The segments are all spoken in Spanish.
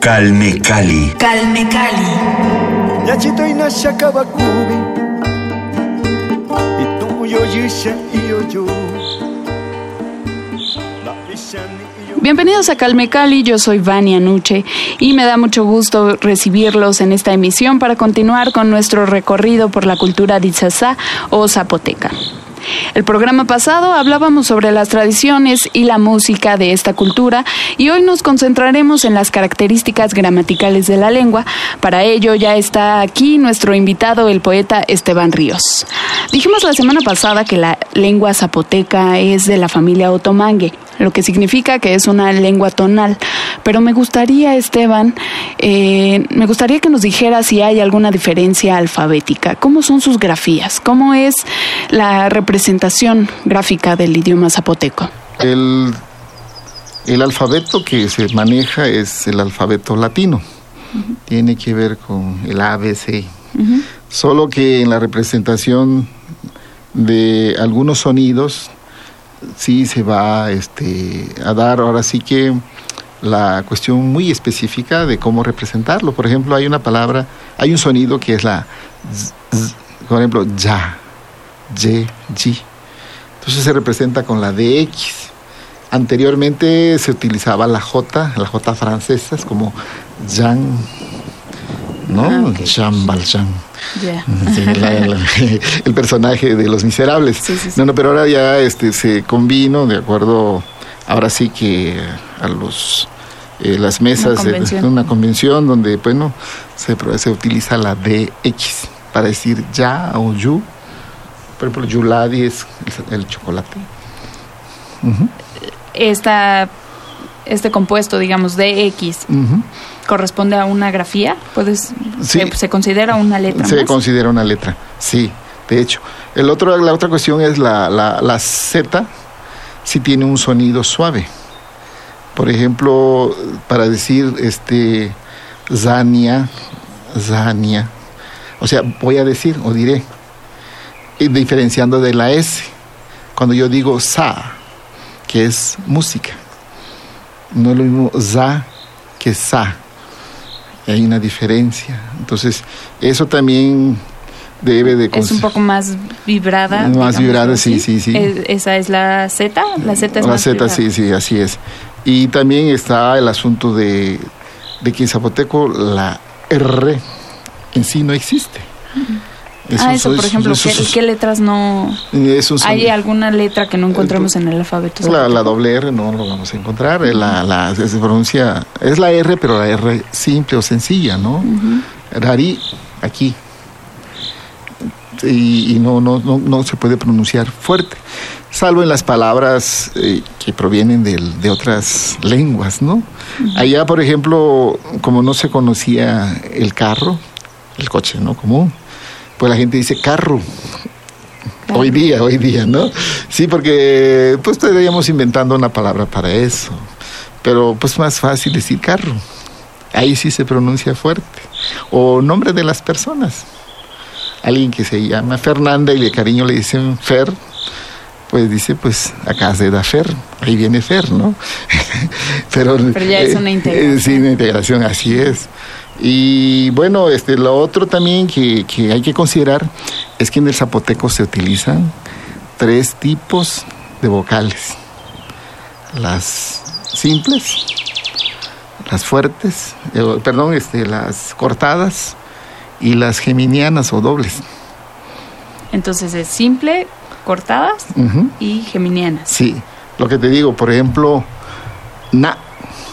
Calme Cali. Calme Cali. Yachito inasha kabakubi Ituyo yisha iyo yo ishani iyo Bienvenidos a Calme Cali, yo soy Vania Nuche y me da mucho gusto recibirlos en esta emisión para continuar con nuestro recorrido por la cultura de Itzazá o zapoteca. El programa pasado hablábamos sobre las tradiciones y la música de esta cultura y hoy nos concentraremos en las características gramaticales de la lengua. Para ello ya está aquí nuestro invitado, el poeta Esteban Ríos. Dijimos la semana pasada que la lengua zapoteca es de la familia otomangue, lo que significa que es una lengua tonal. Pero me gustaría, Esteban, eh, me gustaría que nos dijera si hay alguna diferencia alfabética. ¿Cómo son sus grafías? ¿Cómo es la representación gráfica del idioma zapoteco? El, el alfabeto que se maneja es el alfabeto latino. Tiene que ver con el ABC. Solo que en la representación de algunos sonidos sí se va este, a dar ahora sí que la cuestión muy específica de cómo representarlo. Por ejemplo, hay una palabra, hay un sonido que es la z, por ejemplo, ya, ye, ji. Entonces se representa con la DX. Anteriormente se utilizaba la J, la J francesa, es como Jean, ¿no? Ah, ok. Jean Valjean. Ya. Sí, la- la- el personaje de Los Miserables. Sí, sí. No, no, pero ahora ya este, se convino de acuerdo, ahora sí que a los eh, las mesas de convención. una convención donde, bueno, se, se utiliza la DX para decir ya o yu. Por ejemplo, yuladi es el, el chocolate. Esta, este compuesto, digamos, de X, ujú. Corresponde a una grafía. ¿Puedes, Sí. se, se considera una letra Se más? considera una letra, sí, de hecho. El otro, la otra cuestión es la, la, la Z, si tiene un sonido suave. Por ejemplo, para decir este Zania, Zania, o sea, voy a decir o diré, y diferenciando de la S. Cuando yo digo sa, que es música, no es lo mismo za que sa hay una diferencia. Entonces, eso también debe de... Es un poco más vibrada. Más vibrada, sí, sí, sí. Es- esa es la Z. La Z es La más Z, vibrada. sí, sí, así es. Y también está el asunto de, de que en zapoteco la R en sí no existe. Ah, eso, por es- ejemplo, eso ¿qué, es- qué letras no...? ¿Hay alguna letra que no encontramos en el alfabeto? La, la doble R no lo vamos a encontrar. La, la- se pronuncia, es la R, pero la R simple o sencilla, ¿no? Rari, aquí. Y, y no, no, no, no se puede pronunciar fuerte, salvo en las palabras eh, que provienen del- de otras lenguas, ¿no? Allá, por ejemplo, como no se conocía el carro, el coche, ¿no? Común, pues la gente dice carro. Hoy día, hoy día, ¿no? Sí, porque pues estaríamos inventando una palabra para eso. Pero pues más fácil decir carro. Ahí sí se pronuncia fuerte. O nombre de las personas. Alguien que se llama Fernanda y de cariño le dicen Fer, pues dice, pues acá se da Fer, ahí viene Fer, ¿no? Pero, Pero ya es una integración. sí, una integración, así es. Y bueno, este, lo otro también que, que hay que considerar es que en el zapoteco se utilizan tres tipos de vocales. Las simples, las fuertes, eh, perdón, este, las cortadas y las geminianas o dobles. Entonces es simple, cortadas y geminianas. Sí, lo que te digo, por ejemplo, na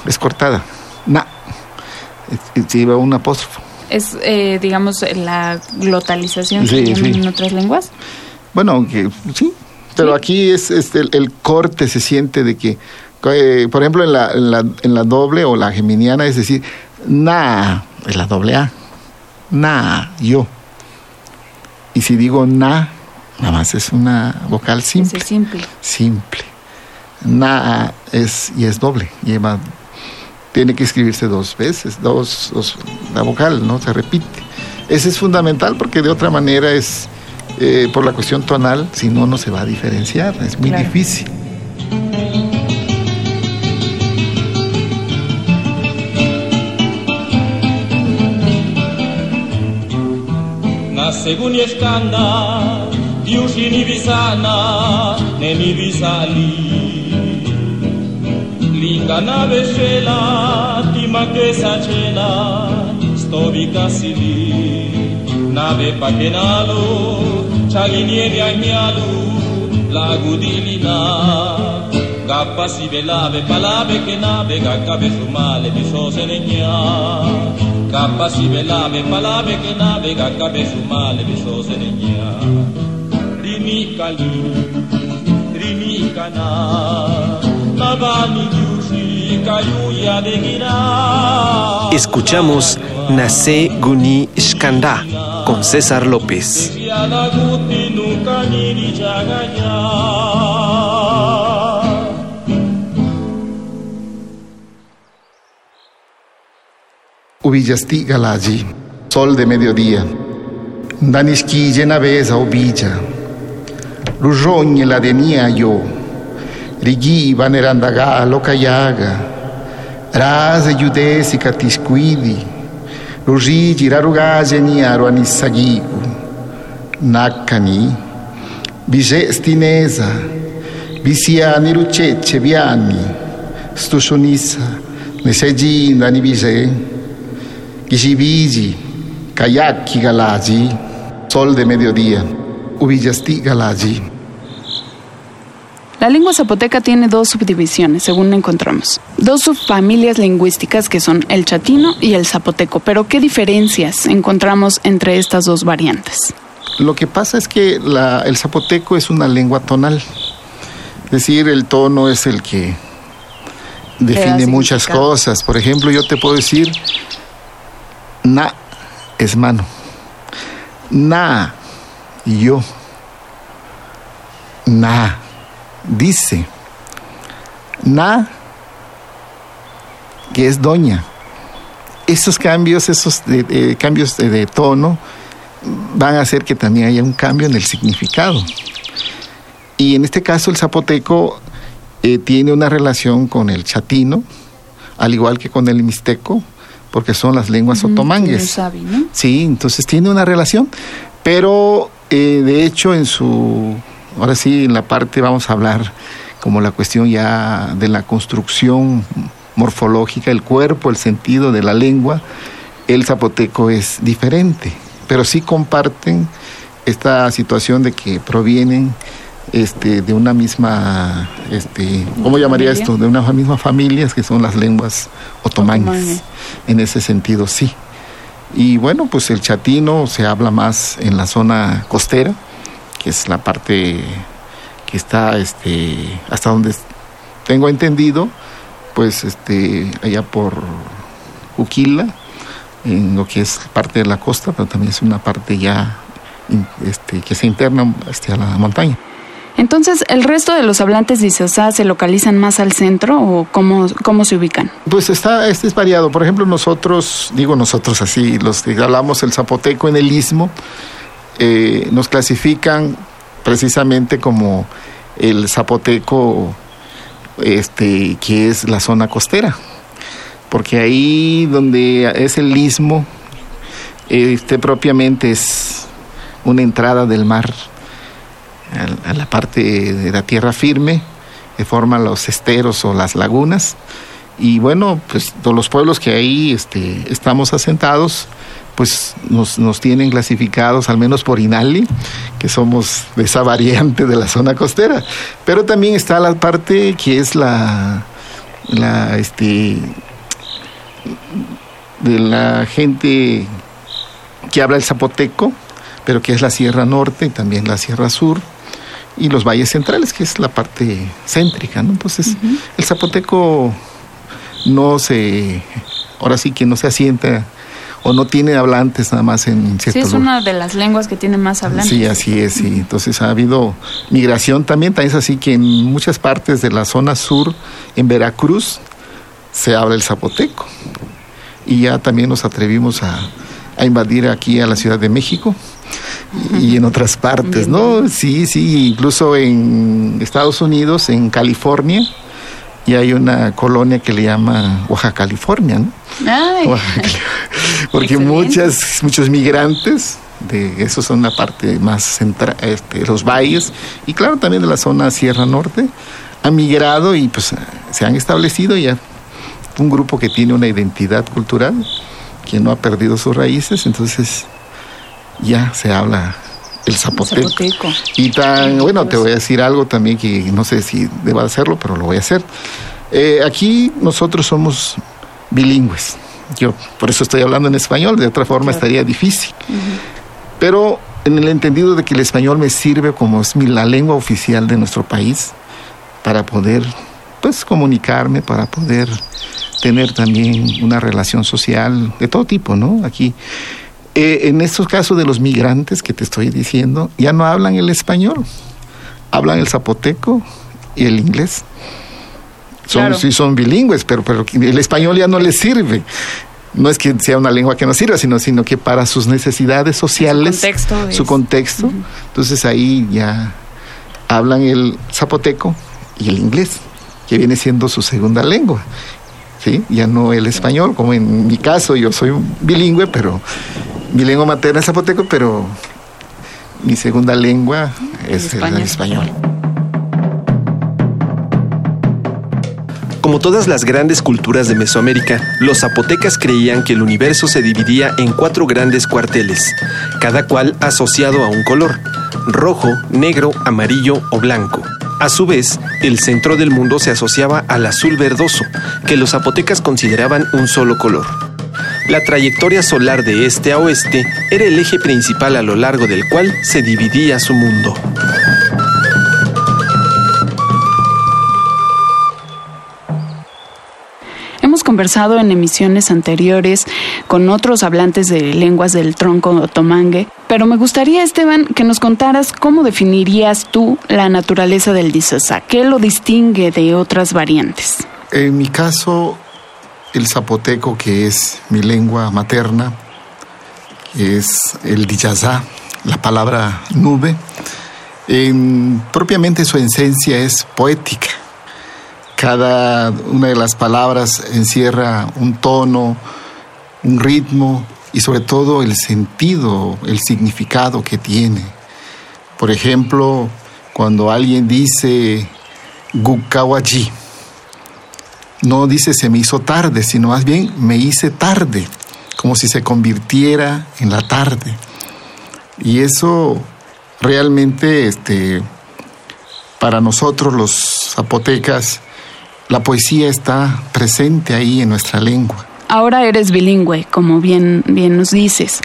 es cortada, na, lleva un apóstrofo. Es, eh, digamos, la glotalización Sí, que sí. en otras lenguas. Bueno, aunque sí, pero aquí es este, el, el corte se siente de que, eh, por ejemplo, en la, en, la, en la doble o la geminiana, es decir, na, es la doble A. na, yo. Y si digo na, nada más es una vocal simple. Ese simple. Simple. Na es y es doble, lleva tiene que escribirse dos veces, dos, dos- la vocal, ¿no? Se repite. Ese es fundamental porque de otra manera es eh, por la cuestión tonal, si no, no se va a diferenciar, es muy Claro. difícil. seguni eskanda diushini visana neni visali lingana veshela timakesa chela stovikasili nave pakenalo chaginieni agnalu lagudilina Gappa si velave palave che nave gaccabe su male di sosenegna Gappa si velave palave che nave gaccabe su male di sosenegna Rinicali, rinicana Escuchamos Nace Guni Shkanda con César López. Ubillasti Galaji, sol de mediodía. Danishki llena besa ubilla. Rujoñe la denía yo. Rigi vanerandaga locayaga. Raze yudesi katisquidi. Rujiji rarugaje ni aruanisagigu. Nakani. Bije stinesa. Visiani rucece viani. Stushunisa. Neseji ndani bije. Gishibiji, Kayaki Galaji, Sol de Mediodía, Ubillasti Galaji. La lengua zapoteca tiene dos subdivisiones, según encontramos. Dos subfamilias lingüísticas que son el chatino y el zapoteco. Pero, ¿qué diferencias encontramos entre estas dos variantes? Lo que pasa es que la- el zapoteco es una lengua tonal. Es decir, el tono es el que define muchas cosas. Por ejemplo, yo te puedo decir, na es mano. Na, yo. Na, dice. Na, que es doña. Esos cambios, esos de- de- cambios de- de tono, van a hacer que también haya un cambio en el significado. Y en este caso el zapoteco eh, tiene una relación con el chatino, al igual que con el mixteco, porque son las lenguas otomangues. Sí, entonces tiene una relación, pero eh, de hecho en su, ahora sí, en la parte vamos a hablar como la cuestión ya de la construcción morfológica, el cuerpo, el sentido de la lengua, el zapoteco es diferente, pero sí comparten esta situación de que provienen este, de una misma, este, ¿cómo llamaría ¿Familia? esto? De una misma familia, que son las lenguas. Otomangue. En ese sentido, sí. Y bueno, pues el chatino se habla más en la zona costera, que es la parte que está, este, hasta donde tengo entendido, pues este, allá por Juquila, en lo que es parte de la costa, pero también es una parte ya este, que se interna hacia la montaña. Entonces, ¿el resto de los hablantes de Isasá se localizan más al centro o cómo, cómo se ubican? Pues está, este es variado. Por ejemplo, nosotros, digo nosotros así, los que hablamos el zapoteco en el istmo, eh, nos clasifican precisamente como el zapoteco, este, que es la zona costera, porque ahí donde es el istmo, este propiamente es una entrada del mar a, la parte de la tierra firme, que forman los esteros o las lagunas. Y bueno, pues todos los pueblos que ahí este, estamos asentados, pues nos, nos tienen clasificados, al menos por INALI, que somos de esa variante de la zona costera. Pero también está la parte que es la, la este, de la gente que habla el zapoteco, pero que es la Sierra Norte y también la Sierra Sur y los valles centrales, que es la parte céntrica, ¿no? Entonces, el zapoteco no se, ahora sí que no se asienta o no tiene hablantes nada más en Sí, ciertos es una de las lenguas que tiene más hablantes. Sí, así es, sí. Entonces ha habido migración también, también es así que en muchas partes de la zona sur, en Veracruz, se habla el zapoteco. Y ya también nos atrevimos a, a invadir aquí a la Ciudad de México y en otras partes, ¿no? Sí, sí, incluso en Estados Unidos, en California, y hay una colonia que le llama Oaxaca, California, ¿no? Ay, Oaxaca, Porque Excelente. muchas, muchos migrantes de eso son la parte más central, este, los valles y claro también de la zona Sierra Norte han migrado y pues se han establecido ya un grupo que tiene una identidad cultural que no ha perdido sus raíces entonces ya se habla el zapoteco. zapoteco. Y tan, bueno, te voy a decir algo también que no sé si deba hacerlo, pero lo voy a hacer. Eh, aquí nosotros somos bilingües. Yo por eso estoy hablando en español, de otra forma estaría difícil. Pero en el entendido de que el español me sirve como es mi, la lengua oficial de nuestro país para poder pues comunicarme, para poder tener también una relación social de todo tipo, ¿no? Aquí eh, en estos casos de los migrantes que te estoy diciendo, ya no hablan el español, hablan el zapoteco y el inglés. Son, Claro. Sí son bilingües, pero, pero el español ya no les sirve. No es que sea una lengua que no sirva, sino, sino que para sus necesidades sociales, contexto su contexto, entonces ahí ya hablan el zapoteco y el inglés, que viene siendo su segunda lengua. ¿sí? Ya no el español, como en mi caso, yo soy bilingüe, pero mi lengua materna es zapoteco, pero mi segunda lengua es el español. español. Como todas las grandes culturas de Mesoamérica, los zapotecas creían que el universo se dividía en cuatro grandes cuarteles, cada cual asociado a un color, rojo, negro, amarillo o blanco. A su vez, el centro del mundo se asociaba al azul verdoso, que los zapotecas consideraban un solo color. La trayectoria solar de este a oeste era el eje principal a lo largo del cual se dividía su mundo. Hemos conversado en emisiones anteriores con otros hablantes de lenguas del tronco otomangue, pero me gustaría, Esteban, que nos contaras cómo definirías tú la naturaleza del disasa, qué lo distingue de otras variantes. En mi caso, el zapoteco, que es mi lengua materna, es el diyazá, la palabra nube, en- propiamente su esencia es poética. Cada una de las palabras encierra un tono, un ritmo y sobre todo el sentido, el significado que tiene. Por ejemplo, cuando alguien dice Gukawaji, no dice se me hizo tarde, sino más bien me hice tarde, como si se convirtiera en la tarde. Y eso realmente, este, para nosotros los zapotecas, la poesía está presente ahí en nuestra lengua. Ahora eres bilingüe, como bien, bien nos dices.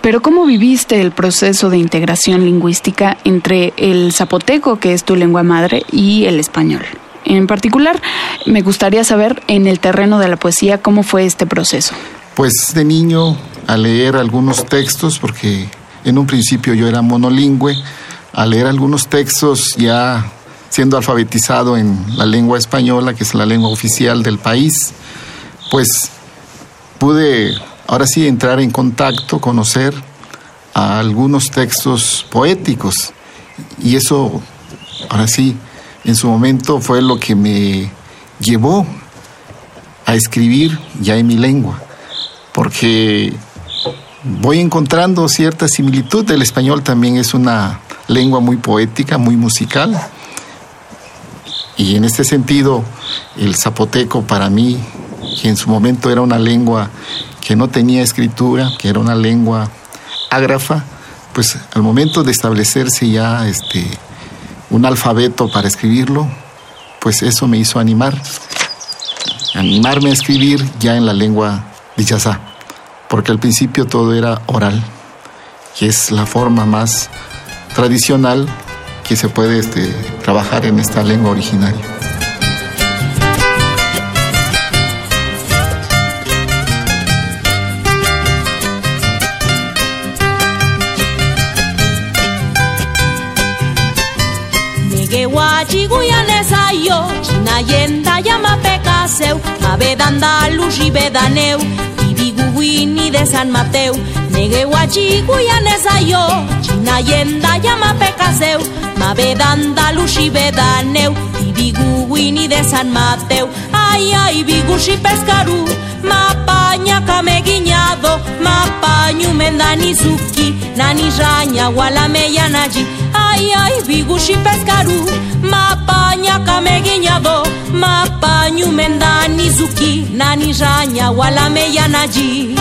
Pero ¿cómo viviste el proceso de integración lingüística entre el zapoteco, que es tu lengua madre, y el español? En particular, me gustaría saber en el terreno de la poesía cómo fue este proceso. Pues de niño a leer algunos textos, porque en un principio yo era monolingüe, a leer algunos textos ya siendo alfabetizado en la lengua española, que es la lengua oficial del país, pues pude ahora sí entrar en contacto, conocer a algunos textos poéticos. Y eso, ahora sí, en su momento fue lo que me llevó a escribir ya en mi lengua porque voy encontrando cierta similitud. El español también es una lengua muy poética, muy musical. Y en este sentido, el zapoteco para mí, que en su momento era una lengua que no tenía escritura, que era una lengua ágrafa, pues al momento de establecerse ya este, un alfabeto para escribirlo, pues eso me hizo animar, animarme a escribir ya en la lengua diyazá, porque al principio todo era oral, que es la forma más tradicional que se puede este, trabajar en esta lengua originaria. jaio, naien da jamapeka zeu, abedan da alusi bedaneu, eu, ibigu guini de San Mateu, nege guatxi guian ez aio, naien da jamapeka zeu, mabedan da alusi bedan eu, ibigu de San Mateu, ai ai bigusi pezkaru, mapeka Kanya kameginyado mapanyu mendani zuki nani ranya wala meyanaji ay ay bigushi pescaru mapanya kameginyado mapanyu mendani zuki nani ranya wala meyanaji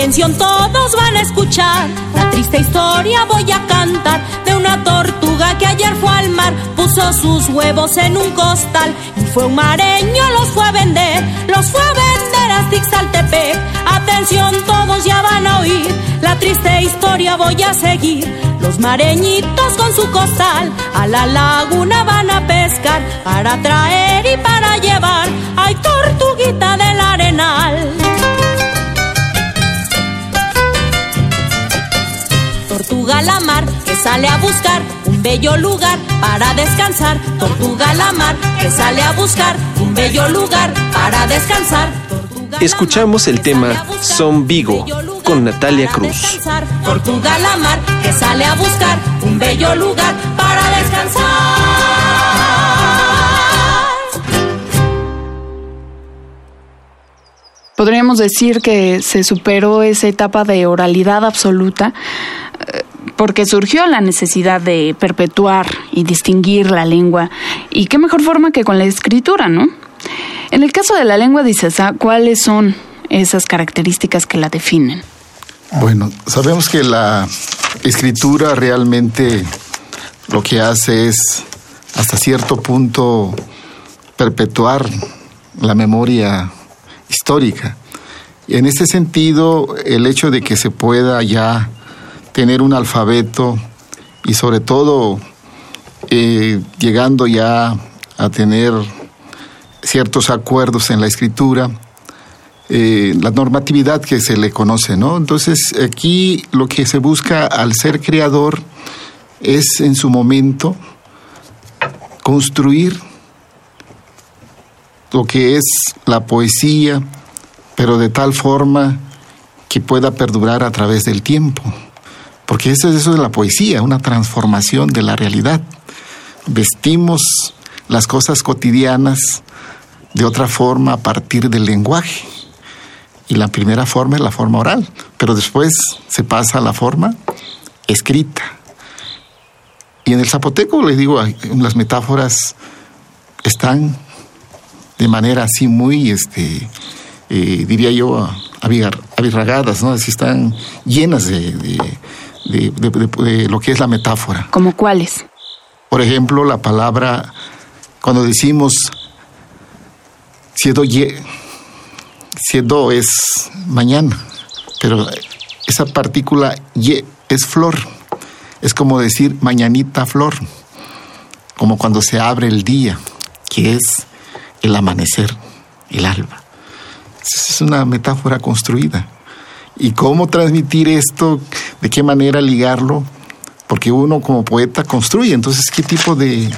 Atención, todos van a escuchar. La triste historia voy a cantar de una tortuga que ayer fue al mar, puso sus huevos en un costal y fue un mareño, los fue a vender, los fue a vender a Tixaltepec. Atención, todos ya van a oír. La triste historia voy a seguir. Los mareñitos con su costal a la laguna van a pescar para traer y para llevar. Ay, tortuguita del arenal. Tortuga la mar que sale a buscar un bello lugar para descansar. Tortuga la mar que sale a buscar un bello lugar para descansar. Tortuga Escuchamos el tema Son Vigo con Natalia Cruz. descansar. Tortuga la mar que sale a buscar un bello lugar para descansar. Podríamos decir que se superó esa etapa de oralidad absoluta porque surgió la necesidad de perpetuar y distinguir la lengua. Y qué mejor forma que con la escritura, ¿no? En el caso de la lengua Isasá, ¿cuáles son esas características que la definen? Bueno, sabemos que la escritura realmente lo que hace es hasta cierto punto perpetuar la memoria histórica. En ese sentido, el hecho de que se pueda ya tener un alfabeto y sobre todo eh, llegando ya a tener ciertos acuerdos en la escritura, eh, la normatividad que se le conoce, ¿no? Entonces, aquí lo que se busca al ser creador es en su momento construir lo que es la poesía, pero de tal forma que pueda perdurar a través del tiempo. Porque eso, eso es la poesía, una transformación de la realidad. Vestimos las cosas cotidianas de otra forma a partir del lenguaje. Y la primera forma es la forma oral, pero después se pasa a la forma escrita. Y en el zapoteco, les digo, las metáforas están de manera así muy, este, eh, diría yo, abirragadas, ¿no? Así están llenas de- de- de- de- de lo que es la metáfora. ¿Como cuáles? Por ejemplo, la palabra, cuando decimos siedo ye, siedo es mañana, pero esa partícula ye es flor. Es como decir mañanita flor, como cuando se abre el día, que es el amanecer, el alba. Es una metáfora construida. ¿Y cómo transmitir esto? ¿De qué manera ligarlo? Porque uno como poeta construye, entonces, ¿qué tipo de,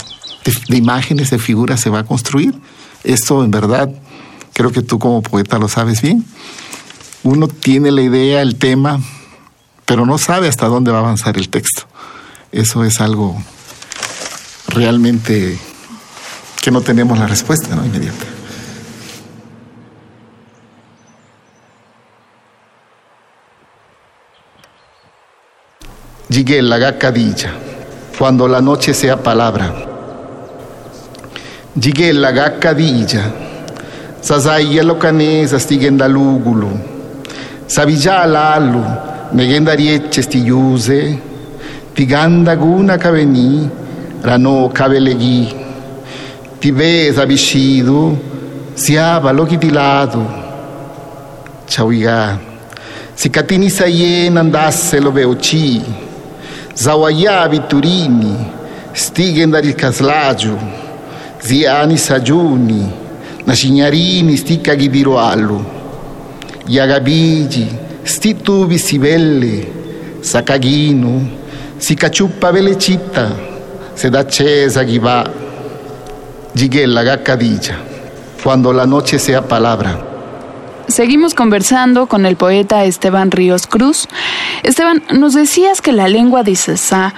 imágenes, de figuras se va a construir? Esto en verdad, creo que tú como poeta lo sabes bien. Uno tiene la idea, el tema, pero no sabe hasta dónde va a avanzar el texto. Eso es algo realmente que no tenemos la respuesta ¿no? inmediata. Llegué la gacadilla, cuando la noche sea palabra. Llegué la gacadilla, sazaya lo canes astigenda lúgulo, sabilla alalu, negenda chestiyuze, tiganda guna caveni, rano cabelegui, tibe zabishido, siaba lo quitilado, chawiga, Sikatini sayen andasse lo beuchi, zawaya viturini, stiguen dari caslaggio, ziani sajuni, nascignarini stica gidiroallo, yagabigi, sti tubi si belle, sacagino, si cacciuppa velecita, se da accesa chi va, giguella gaccadilla, cuando la noche sea palabra. Seguimos conversando con el poeta Esteban Ríos Cruz. Esteban, nos decías que la lengua de Isasá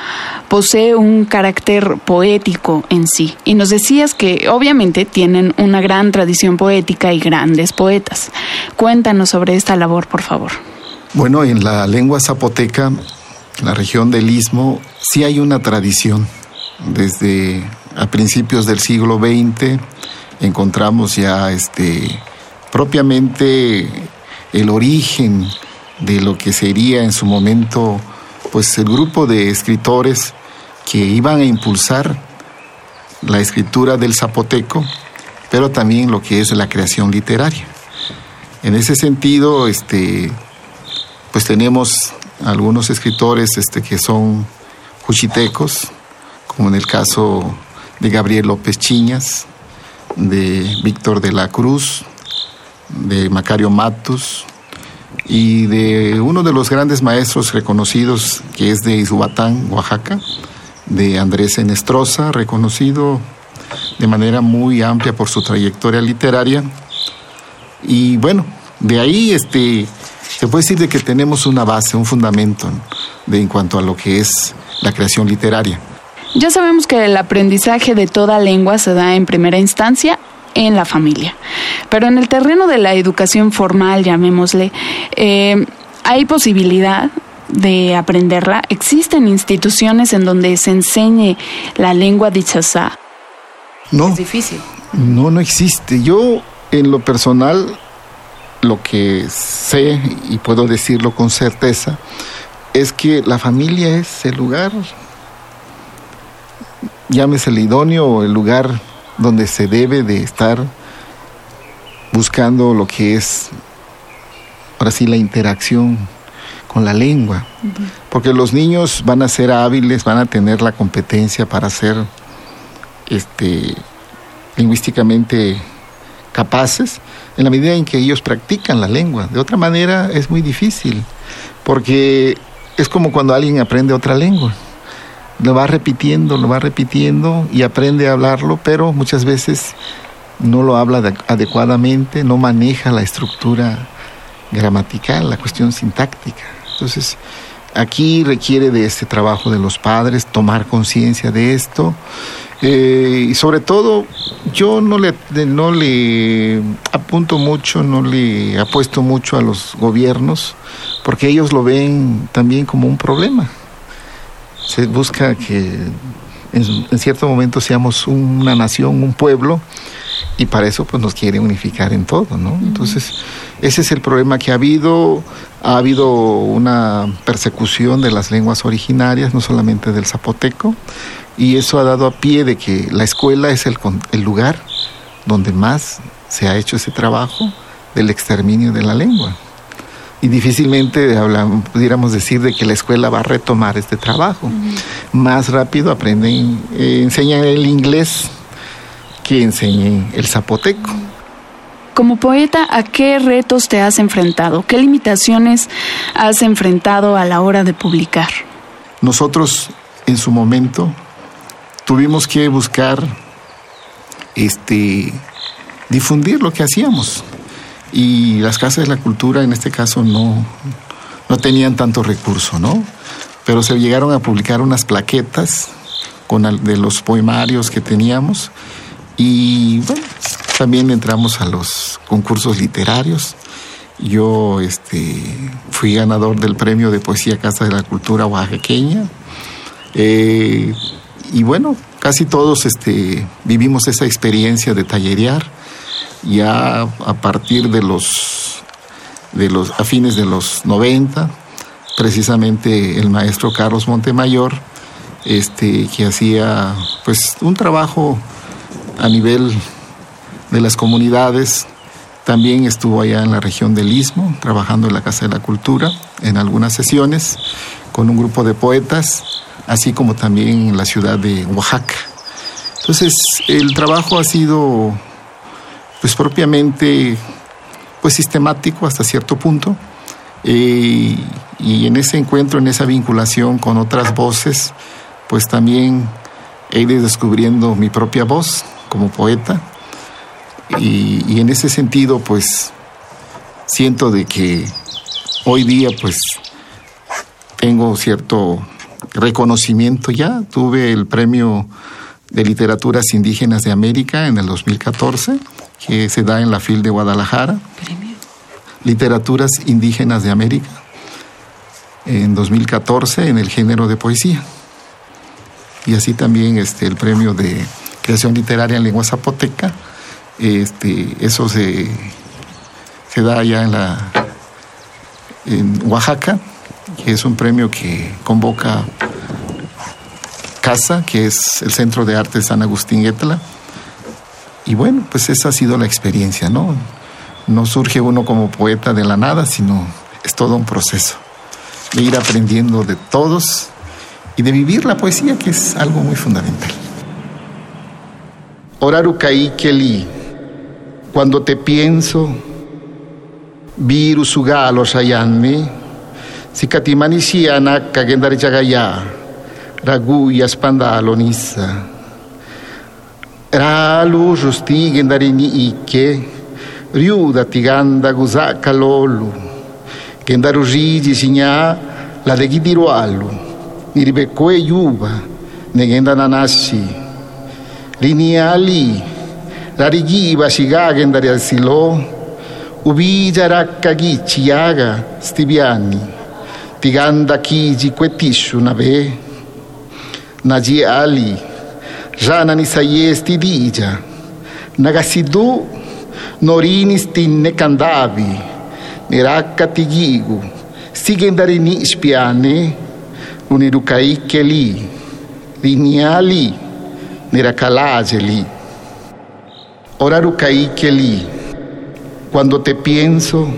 posee un carácter poético en sí y nos decías que obviamente tienen una gran tradición poética y grandes poetas. Cuéntanos sobre esta labor, por favor. Bueno, en la lengua zapoteca, la región del Istmo, sí hay una tradición. Desde a principios del siglo XX encontramos ya este propiamente el origen de lo que sería en su momento pues el grupo de escritores que iban a impulsar la escritura del zapoteco, pero también lo que es la creación literaria. En ese sentido, este, pues tenemos algunos escritores este, que son juchitecos, como en el caso de Gabriel López Chiñas, de Víctor de la Cruz, de Macario Matus y de uno de los grandes maestros reconocidos que es de Izubatán, Oaxaca, de Andrés Enestrosa, reconocido de manera muy amplia por su trayectoria literaria. Y bueno, de ahí este, se puede decir de que tenemos una base, un fundamento de, en cuanto a lo que es la creación literaria. Ya sabemos que el aprendizaje de toda lengua se da en primera instancia en la familia. Pero en el terreno de la educación formal, llamémosle, eh, hay posibilidad de aprenderla. Existen instituciones en donde se enseñe la lengua dichasá. No. Es difícil. No, no existe. Yo, en lo personal, lo que sé y puedo decirlo con certeza es que la familia es el lugar, llámese el idóneo o el lugar donde se debe de estar buscando lo que es, ahora sí, la interacción con la lengua. Porque los niños van a ser hábiles, van a tener la competencia para ser este, lingüísticamente capaces en la medida en que ellos practican la lengua. De otra manera es muy difícil, porque es como cuando alguien aprende otra lengua. Lo va repitiendo, lo va repitiendo y aprende a hablarlo, pero muchas veces no lo habla de- adecuadamente, no maneja la estructura gramatical, la cuestión sintáctica. Entonces, aquí requiere de este trabajo de los padres, tomar conciencia de esto. Eh, y sobre todo, yo no le, no le apunto mucho, no le apuesto mucho a los gobiernos, porque ellos lo ven también como un problema. Se busca que en, en cierto momento seamos una nación, un pueblo, y para eso pues nos quiere unificar en todo, ¿no? Entonces, ese es el problema que ha habido. Ha habido una persecución de las lenguas originarias, no solamente del zapoteco, y eso ha dado a pie de que la escuela es el, el lugar donde más se ha hecho ese trabajo del exterminio de la lengua. Y difícilmente habla- pudiéramos decir de que la escuela va a retomar este trabajo. Más rápido aprenden, eh, enseñan el inglés que enseñen el zapoteco. Como poeta, ¿a qué retos te has enfrentado? ¿Qué limitaciones has enfrentado a la hora de publicar? Nosotros en su momento tuvimos que buscar este difundir lo que hacíamos y las casas de la cultura en este caso no no tenían tanto recurso, ¿no? Pero se llegaron a publicar unas plaquetas con de los poemarios que teníamos y bueno, también entramos a los concursos literarios. Yo este, fui ganador del premio de poesía Casa de la Cultura oaxaqueña. Eh, y bueno, casi todos este, vivimos esa experiencia de tallerear. Ya a partir de los, de los, a fines de los 90, precisamente el maestro Carlos Montemayor, este, que hacía pues un trabajo a nivel de las comunidades También estuvo allá en la región del Istmo, trabajando en la Casa de la Cultura, en algunas sesiones, con un grupo de poetas, así como también en la ciudad de Oaxaca. Entonces, el trabajo ha sido, pues propiamente, pues sistemático hasta cierto punto. Eh, y en ese encuentro, en esa vinculación con otras voces, pues también he ido descubriendo mi propia voz como poeta y, y en ese sentido pues siento de que hoy día pues tengo cierto reconocimiento ya. Tuve el premio de literaturas indígenas de América en el 2014, que se da en la FIL de Guadalajara. Literaturas indígenas de América. En 2014 en el género de poesía. Y así también este, el premio de creación literaria en lengua zapoteca. Este, eso se, se da allá en, la, en Oaxaca, que es un premio que convoca CASA, que es el Centro de Arte San Agustín Etla. Y bueno, pues esa ha sido la experiencia, ¿no? No surge uno como poeta de la nada, sino es todo un proceso de ir aprendiendo de todos y de vivir la poesía, que es algo muy fundamental. Oraru Keli, cuando te pienso, viru sugalo sayanme, sikatimani siana kagendari chagaya, ragu yaspandalo nisa. Ralu justi gendarini ikke, riuda tiganda gusaka lolu, gendaru jiji sinya la de gidiru alu, niribekwe yuba, negenda nanashi, rini ali, rarigiba shiga gendari al silo, ubija rakka gichi yaga stibiani, tiganda kiji kwetishu nabe, naji ali, jana ni sayesti dija, nagasidu norini stinne kandavi, nirakka tigigu, stigendari ni spiane, unirukai keli, lineali, Nirakalajeli. Orarukai Keli. Cuando te pienso,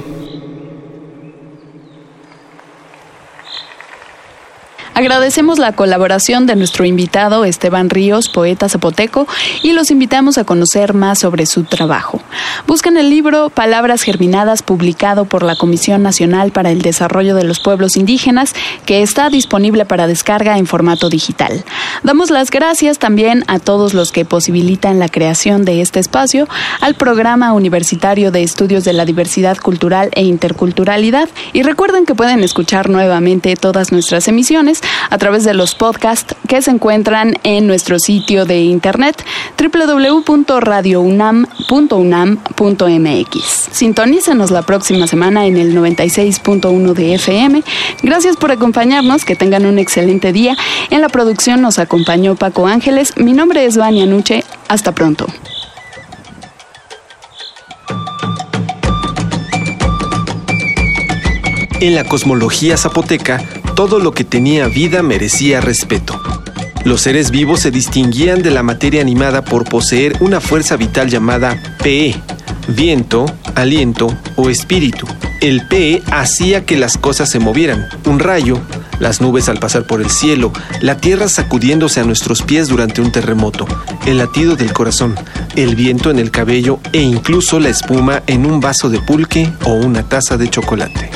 Agradecemos la colaboración de nuestro invitado Esteban Ríos, poeta zapoteco, y los invitamos a conocer más sobre su trabajo. Busquen el libro Palabras Germinadas, publicado por la Comisión Nacional para el Desarrollo de los Pueblos Indígenas, que está disponible para descarga en formato digital. Damos las gracias también a todos los que posibilitan la creación de este espacio, al Programa Universitario de Estudios de la Diversidad Cultural e Interculturalidad, y recuerden que pueden escuchar nuevamente todas nuestras emisiones a través de los podcasts que se encuentran en nuestro sitio de internet www.radiounam.unam.mx. Sintonícenos la próxima semana en el 96.1 de FM. Gracias por acompañarnos, que tengan un excelente día. En la producción nos acompañó Paco Ángeles. Mi nombre es Vania Nuche. Hasta pronto. En la cosmología zapoteca, todo lo que tenía vida merecía respeto. Los seres vivos se distinguían de la materia animada por poseer una fuerza vital llamada PE, viento, aliento o espíritu. El PE hacía que las cosas se movieran. Un rayo, las nubes al pasar por el cielo, la tierra sacudiéndose a nuestros pies durante un terremoto, el latido del corazón, el viento en el cabello e incluso la espuma en un vaso de pulque o una taza de chocolate.